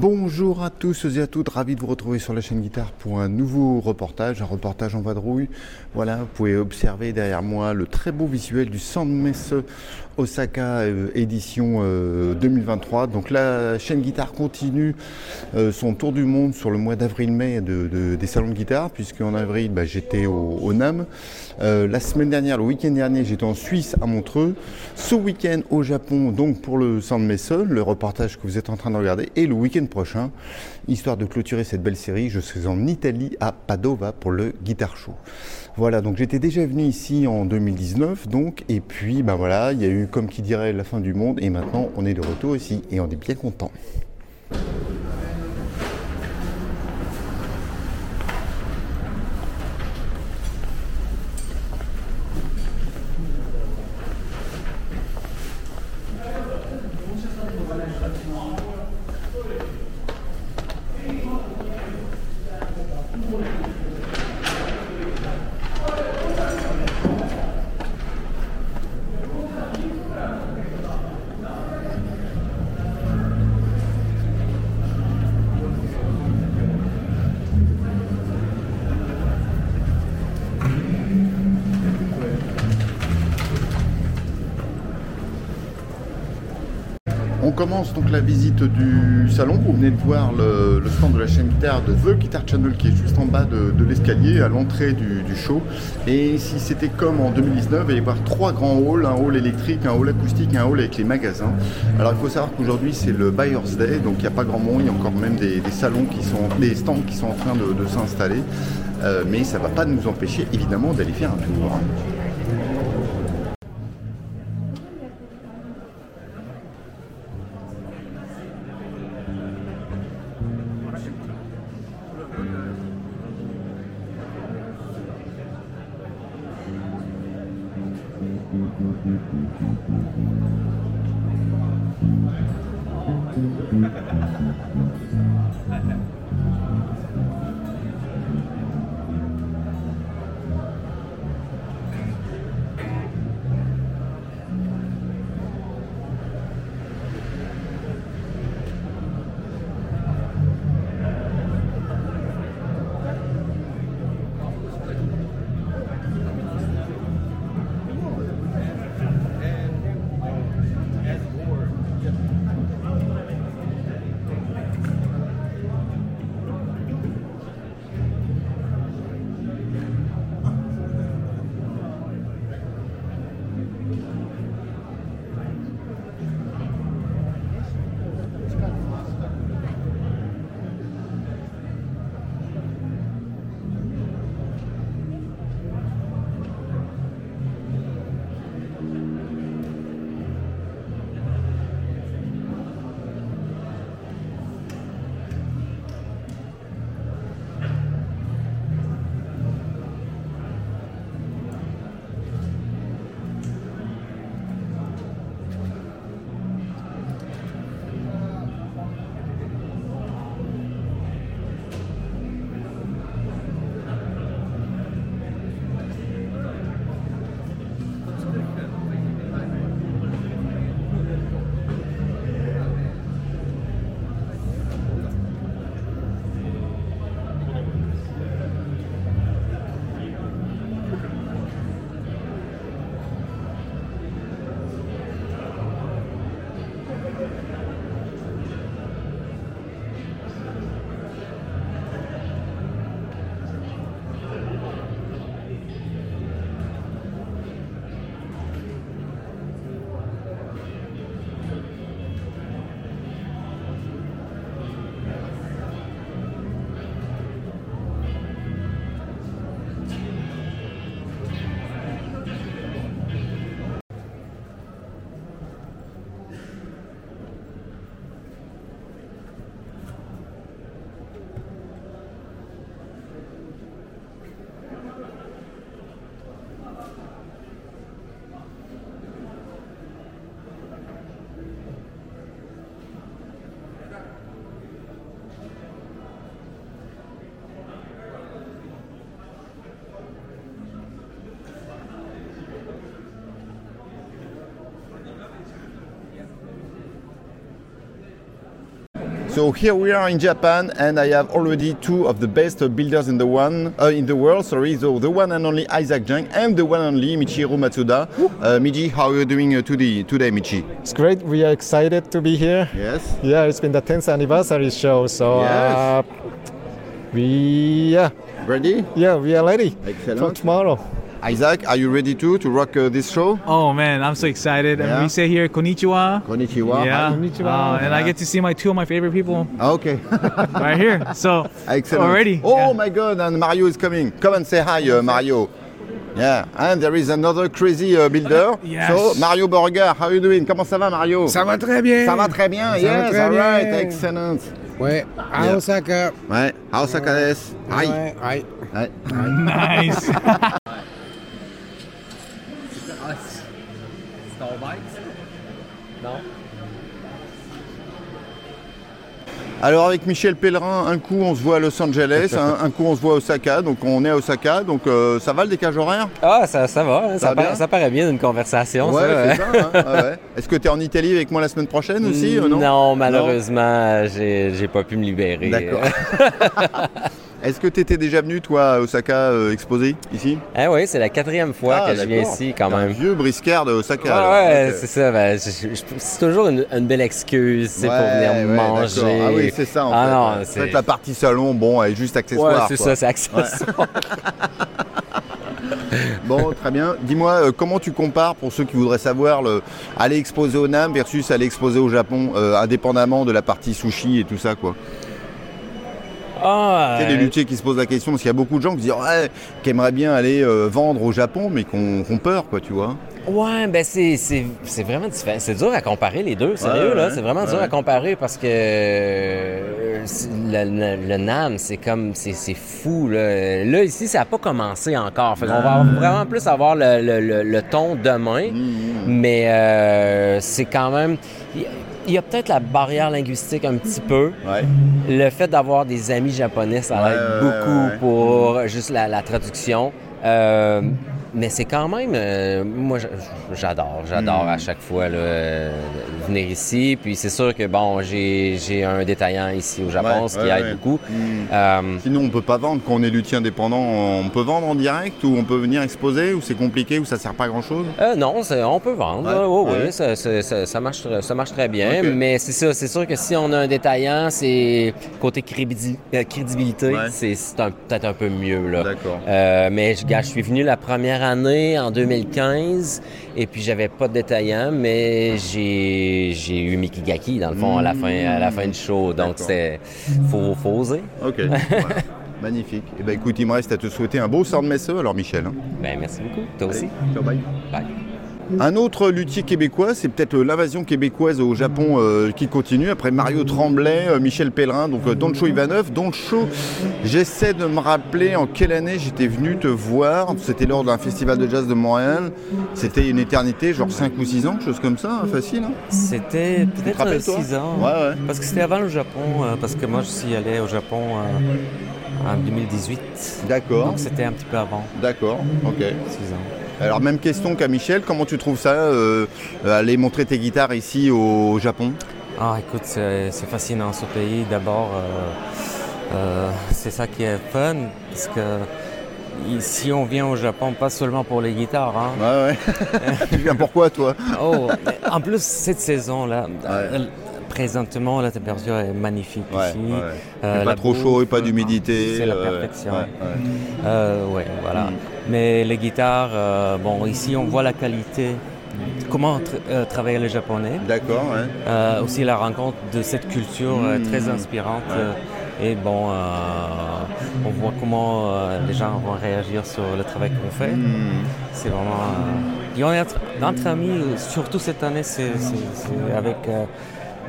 Bonjour à tous et à toutes, ravi de vous retrouver sur la chaîne Guitare pour un nouveau reportage, un reportage en vadrouille. Voilà, vous pouvez observer derrière moi le très beau visuel du Sandmesse Osaka euh, édition 2023. Euh, Donc la chaîne Guitare continue euh, son tour du monde sur le mois d'avril-mai de, des salons de guitare, puisque en avril bah, j'étais au, NAM. la semaine dernière, le week-end dernier, j'étais en Suisse à Montreux. Ce week-end au Japon, donc pour le Sandmesse, le reportage que vous êtes en train de regarder, et le week-end prochain, histoire de clôturer cette belle série, je serai en Italie à Padova pour le Guitar Show. Voilà, donc j'étais déjà venu ici en 2019, donc, et puis ben voilà, il y a eu comme qui dirait la fin du monde, et maintenant on est de retour ici, et on est bien content. Commence donc la visite du salon. Vous venez de voir le, stand de la chaîne guitare de The Guitar Channel qui est juste en bas de, l'escalier à l'entrée du, show. Et si c'était comme en 2019, il y avoir trois grands halls, un hall électrique, un hall acoustique, un hall avec les magasins. Alors il faut savoir qu'aujourd'hui c'est le Buyer's Day, donc il n'y a pas grand monde, il y a encore même des, salons qui sont, des stands qui sont en train de, s'installer. Euh, mais ça ne va pas nous empêcher évidemment d'aller faire un tour. So here we are in Japan, and I have already two of the best builders in the one uh, in the world. Sorry, so the one and only Isaac Jung and the one and only Michiro Matsuda. Uh, Miji, how are you doing uh, today, today, Michi? It's great. We are excited to be here. Yes. Yeah, it's been the 10th anniversary show, so Yes. uh, we yeah Ready? yeah we are ready for Excellent. tomorrow. Isaac, are you ready too to rock uh, this show? Oh man, I'm so excited. Yeah? And we say here konnichiwa. Konnichiwa. yeah. Konnichiwa. Uh, and I get to see my two of my favorite people Okay. right here. So Excellent. already. Oh yeah. my God! And Mario is coming. Come and say hi, uh, Mario. Yeah, and there is another crazy uh, builder. Yes. So Mario Borga, how are you doing? Comment ça va, Mario? Ça va très bien. Ça va très bien. Ça va yes, très all right, bien. excellent. Ouais, à Yeah. Osaka. Ouais, Osaka des. Hi. Ouais, ouais. Ouais. Nice. Alors avec Michel Pellerin, un coup on se voit à Los Angeles, un, un coup on se voit à Osaka, donc on est à Osaka, donc euh, ça va le décalage horaire? Ah, ça, ça va, hein, Ça ça, va paraît, bien? ça paraît bien d'une conversation. Ouais, ça, c'est ça. hein, ouais, ouais. Est-ce que tu es en Italie avec moi la semaine prochaine aussi euh, non? Non, malheureusement, j'ai j'ai pas pu me libérer. D'accord. Est-ce que tu étais déjà venu toi à Osaka euh, exposer ici? Ah oui, c'est la quatrième fois Ah, que je viens ici quand Un même. vieux briscard de Osaka. Ah ouais, Ok. c'est ça. ben, c'est toujours une, une belle excuse c'est pour venir ouais, manger. Ah oui, c'est ça en Ah fait. non, En fait, la partie salon, bon, elle est juste Ouais, accessoire. c'est ça, c'est accessoire. Bon, très bien. Dis-moi, euh, comment tu compares, pour ceux qui voudraient savoir, le, aller exposer au NAM versus aller exposer au Japon, euh, indépendamment de la partie sushi et tout ça, quoi? Ah, Tu sais, les luthiers qui se posent la question, parce qu'il y a beaucoup de gens qui disent ouais, qui aimeraient bien aller euh, vendre au Japon, mais qui ont, peur, quoi, tu vois. Ouais, ben c'est, c'est, c'est vraiment différent. C'est dur à comparer les deux, sérieux, Ouais, là. ouais, C'est vraiment dur à comparer parce que euh, le, le- le NAM, c'est comme, c'est, fou, là. Là, ici, ça n'a pas commencé encore. Fait qu'on va vraiment plus avoir le, ton demain. Mais euh, c'est quand même... Il y a- peut-être la barrière linguistique un petit peu. Ouais. Le fait d'avoir des amis japonais, ça Ouais, aide beaucoup pour juste la, la traduction. Euh, mais c'est quand même, euh, moi j'adore, j'adore Hmm. à chaque fois là, euh, venir ici. Puis c'est sûr que bon, j'ai un détaillant ici au Japon, Ouais, ce qui ouais, aide ouais. beaucoup. Mm. Euh, Sinon, on peut pas vendre quand on est luthier indépendant. On peut vendre en direct ou on peut venir exposer ou c'est compliqué ou ça sert pas à grand chose. Non, on peut vendre. Là. Oui, ça, ça- marche, très- ça marche très bien. Mais c'est ça, c'est sûr que si on a un détaillant, c'est côté crédibilité, c'est peut-être un peu mieux. Là. D'accord. Mais je, je suis venu la première année en 2015 et puis j'avais pas de détaillant, mais j'ai j'ai eu Mikigaki dans le fond à la fin à la fin du show. Donc c'est faut, faut oser. Ok. voilà. Magnifique. Et ben écoute, il me reste à te souhaiter un beau sort de messe alors Michel. hein. Ben merci beaucoup. Toi aussi. Ciao, bye. Bye. Un autre luthier québécois, c'est peut-être euh, l'invasion québécoise au Japon euh, qui continue. Après Mario Tremblay, euh, Michel Pellerin, donc euh, Doncho Ivanov. Doncho, j'essaie de me rappeler en quelle année j'étais venu te voir. C'était lors d'un festival de jazz de Montréal. C'était une éternité, genre 5 ou 6 ans, quelque chose comme ça, hein, facile. hein C'était peut-être rappelles, toi 6 ans. Ouais, ouais. Parce que c'était avant le Japon, euh, parce que moi je suis allé au Japon euh, en 2018. D'accord, Donc c'était un petit peu avant, d'accord, ok. 6 ans. Alors même question qu'à Michel, comment tu trouves ça, euh, aller montrer tes guitares ici au Japon? Ah écoute, c'est fascinant ce pays. D'abord, euh, euh, c'est ça qui est fun, parce que ici on vient au Japon pas seulement pour les guitares. hein. Ouais, ouais. tu viens pourquoi toi? Oh, en plus cette saison-là, Ouais. euh, présentement la température est magnifique ici. Euh, pas trop chaud et pas d'humidité. C'est la euh, perfection. ouais, ouais. Euh, ouais, voilà. Mais les guitares, euh, bon, ici on voit la qualité, comment tra- euh, travailler les Japonais. D'accord, ouais. Euh, aussi la rencontre de cette culture euh, Mm. très inspirante. Ouais. et bon, on voit comment les gens vont réagir sur le travail qu'on fait. Hmm. C'est vraiment. Et on est entre, entre amis, surtout cette année, c'est avec,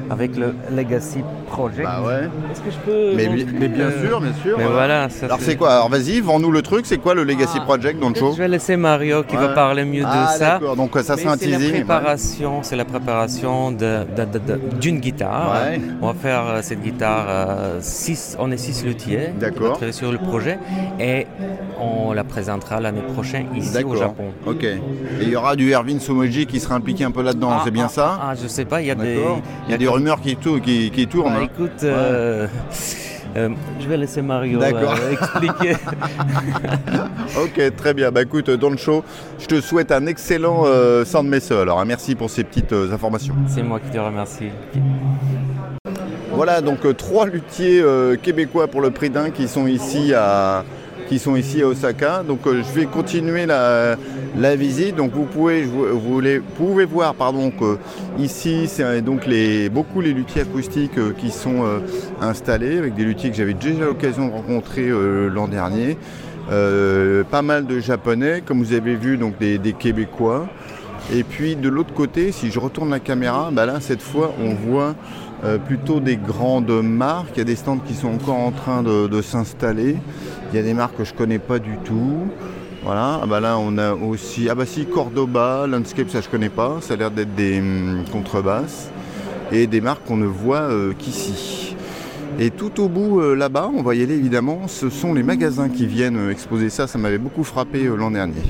avec le Legacy Project. Bah ouais. Est-ce que je peux. Mais, montrer- bi- mais bien sûr, bien sûr. Mais voilà. ça, Alors c'est quoi? Alors vas-y, vends-nous le truc. C'est quoi le Legacy Ah, Project dans le show? Je vais laisser Mario qui Ouais. va parler mieux Ah de ça. d'accord. Donc ça c'est un c'est la teasing. ouais. préparation, c'est la préparation de- de- de- de- d'une guitare. Ouais. On va faire euh, cette guitare, euh, six, on est six luthiers D'accord. sur le projet et on la présentera l'année prochaine ici au D'accord. Japon. Ok. Et il y aura du Erwin Somoji qui sera impliqué un peu là-dedans. Ah, c'est bien ah, ça? Ah, je sais pas, il y a des, D'accord. Il y a du quelques rumeurs qui, qui, qui tournent. Bah, hein. écoute, euh, euh, je vais laisser Mario euh, expliquer. Ok, très bien. Bah écoute, dans le show, je te souhaite un excellent euh, Sand Messe. Alors, hein, merci pour ces petites informations. C'est moi qui te remercie. Voilà, donc trois luthiers québécois pour le prix d'un qui sont ici à qui sont ici à Osaka. Donc euh, je vais continuer la, visite. Donc vous pouvez, vous, les- pouvez voir pardon, que ici c'est donc les, beaucoup les luthiers acoustiques euh, qui sont euh, installés avec des luthiers que j'avais déjà l'occasion de rencontrer euh, l'an dernier. Euh, pas mal de japonais, comme vous avez vu, donc des, des québécois. Et puis de l'autre côté, si je retourne la caméra, bah là cette fois on voit euh, plutôt des grandes marques. Il y a des stands qui sont encore en train de, s'installer. Il y a des marques que je connais pas du tout. Voilà, ah bah là on a aussi, ah bah si Cordoba, Landscape ça je connais pas, ça a l'air d'être des hum, contrebasses et des marques qu'on ne voit euh, qu'ici. Et tout au bout euh, là-bas, on va y aller évidemment, ce sont les magasins qui viennent exposer ça, ça m'avait beaucoup frappé l'an dernier.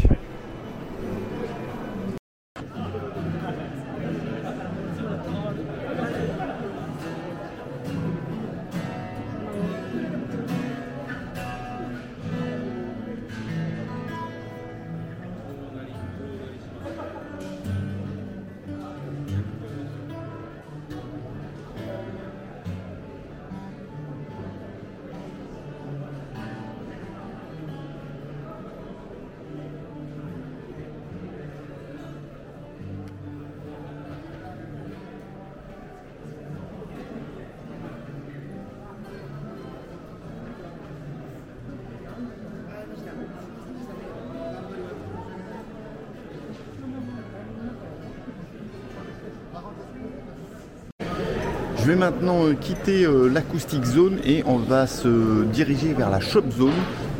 Je vais maintenant euh, quitter euh, l'acoustic zone et on va se diriger vers la shop zone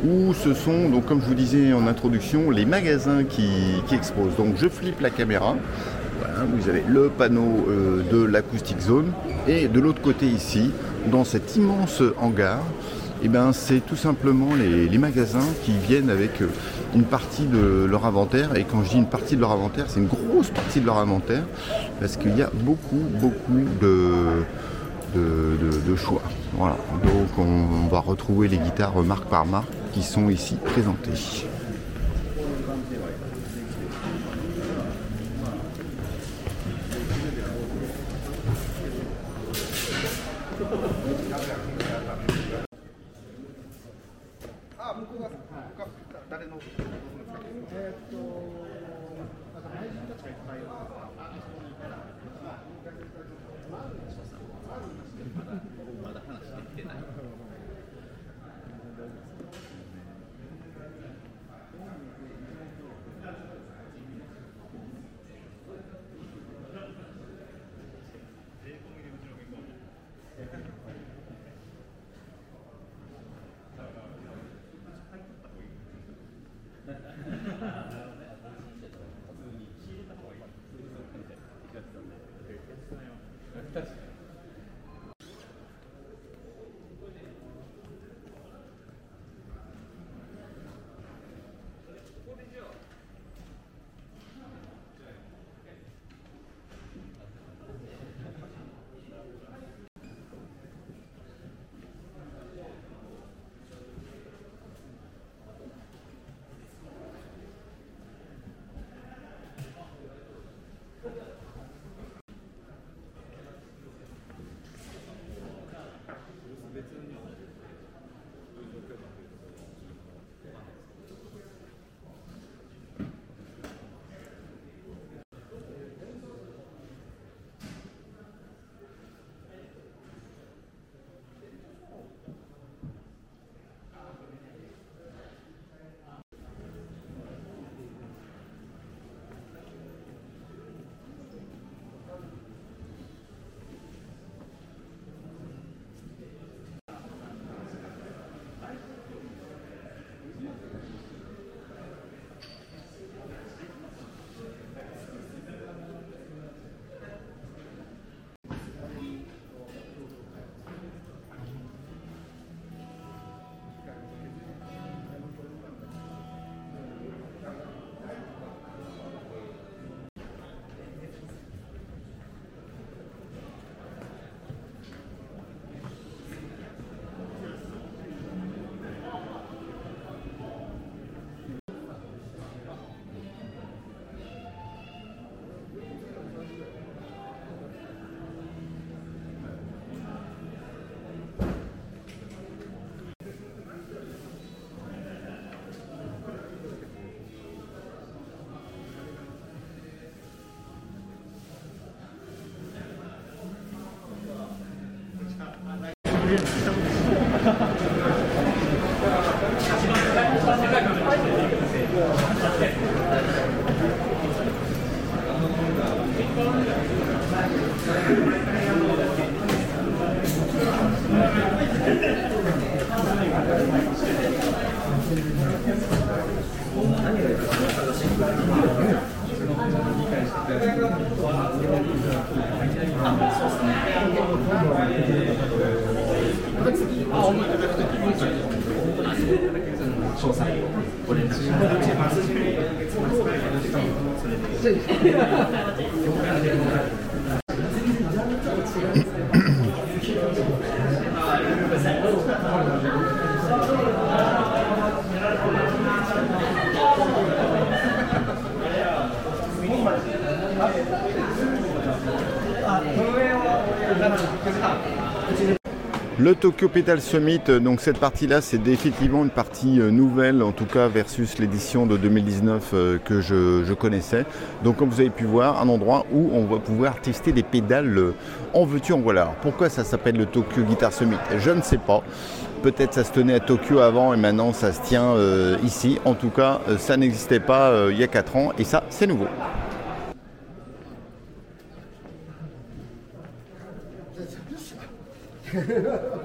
où ce sont, donc comme je vous disais en introduction, les magasins qui, qui exposent. Donc je flippe la caméra. Voilà, vous avez le panneau euh, de l'acoustic zone et de l'autre côté ici, dans cet immense hangar, eh ben, c'est tout simplement les, magasins qui viennent avec euh, une partie de leur inventaire. Et quand je dis une partie de leur inventaire, c'est une grosse partie de leur inventaire parce qu'il y a beaucoup, beaucoup de, choix. Voilà. Donc on, on va retrouver les guitares marque par marque qui sont ici présentées. ハハハハ!お見いただきに、詳細をご連絡します。Le Tokyo Petal Summit, euh, donc cette partie-là, c'est définitivement une partie euh, nouvelle, en tout cas versus l'édition de 2019 euh, que je, connaissais. Donc comme vous avez pu voir, un endroit où on va pouvoir tester des pédales en veux-tu, en voilà. Pourquoi ça s'appelle le Tokyo Guitar Summit? Je ne sais pas. Peut-être ça se tenait à Tokyo avant et maintenant ça se tient ici. En tout cas, ça n'existait pas il y a 4 ans et ça, c'est nouveau.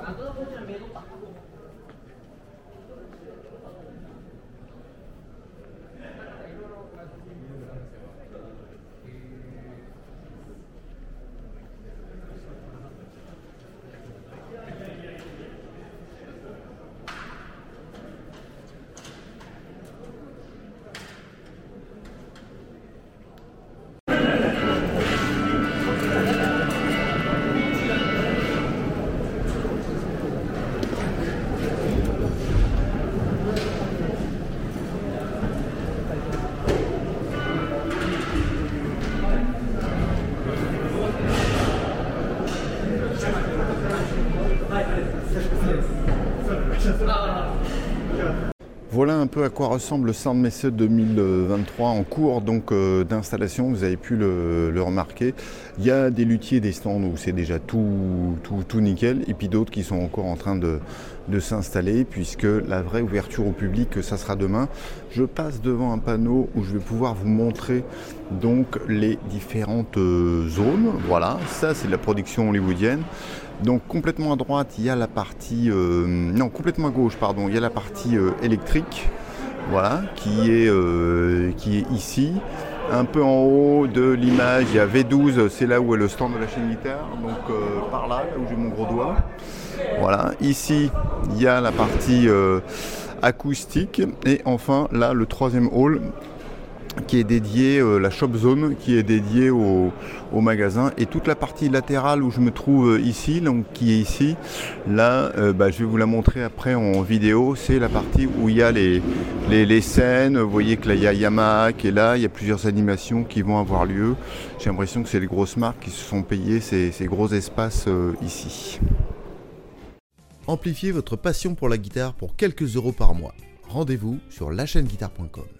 à quoi ressemble le Sound Method 2023 en cours donc euh, d'installation. Vous avez pu le, remarquer. Il y a des luthiers des stands où c'est déjà tout, tout, nickel, et puis d'autres qui sont encore en train de, de s'installer, puisque la vraie ouverture au public, ça sera demain. Je passe devant un panneau où je vais pouvoir vous montrer donc les différentes euh, zones. Voilà, ça c'est de la production hollywoodienne. Donc complètement à droite, il y a la partie euh, non complètement à gauche, pardon, il y a la partie euh, électrique, voilà, qui est euh, qui est ici. Un peu en haut de l'image, il y a V12, c'est là où est le stand de la chaîne guitare, donc euh, par là, là où j'ai mon gros doigt. Voilà, ici il y a la partie euh, acoustique et enfin là le troisième hall qui est dédié, euh, la shop zone qui est dédiée au, magasin et toute la partie latérale où je me trouve euh, ici, donc qui est ici, là euh, bah, je vais vous la montrer après en vidéo, c'est la partie où il y a les, scènes, vous voyez que là il y a Yamaha qui est là, il y a plusieurs animations qui vont avoir lieu, j'ai l'impression que c'est les grosses marques qui se sont payées ces, gros espaces ici. Amplifiez votre passion pour la guitare pour quelques euros par mois. Rendez-vous sur lachaîneguitare.com.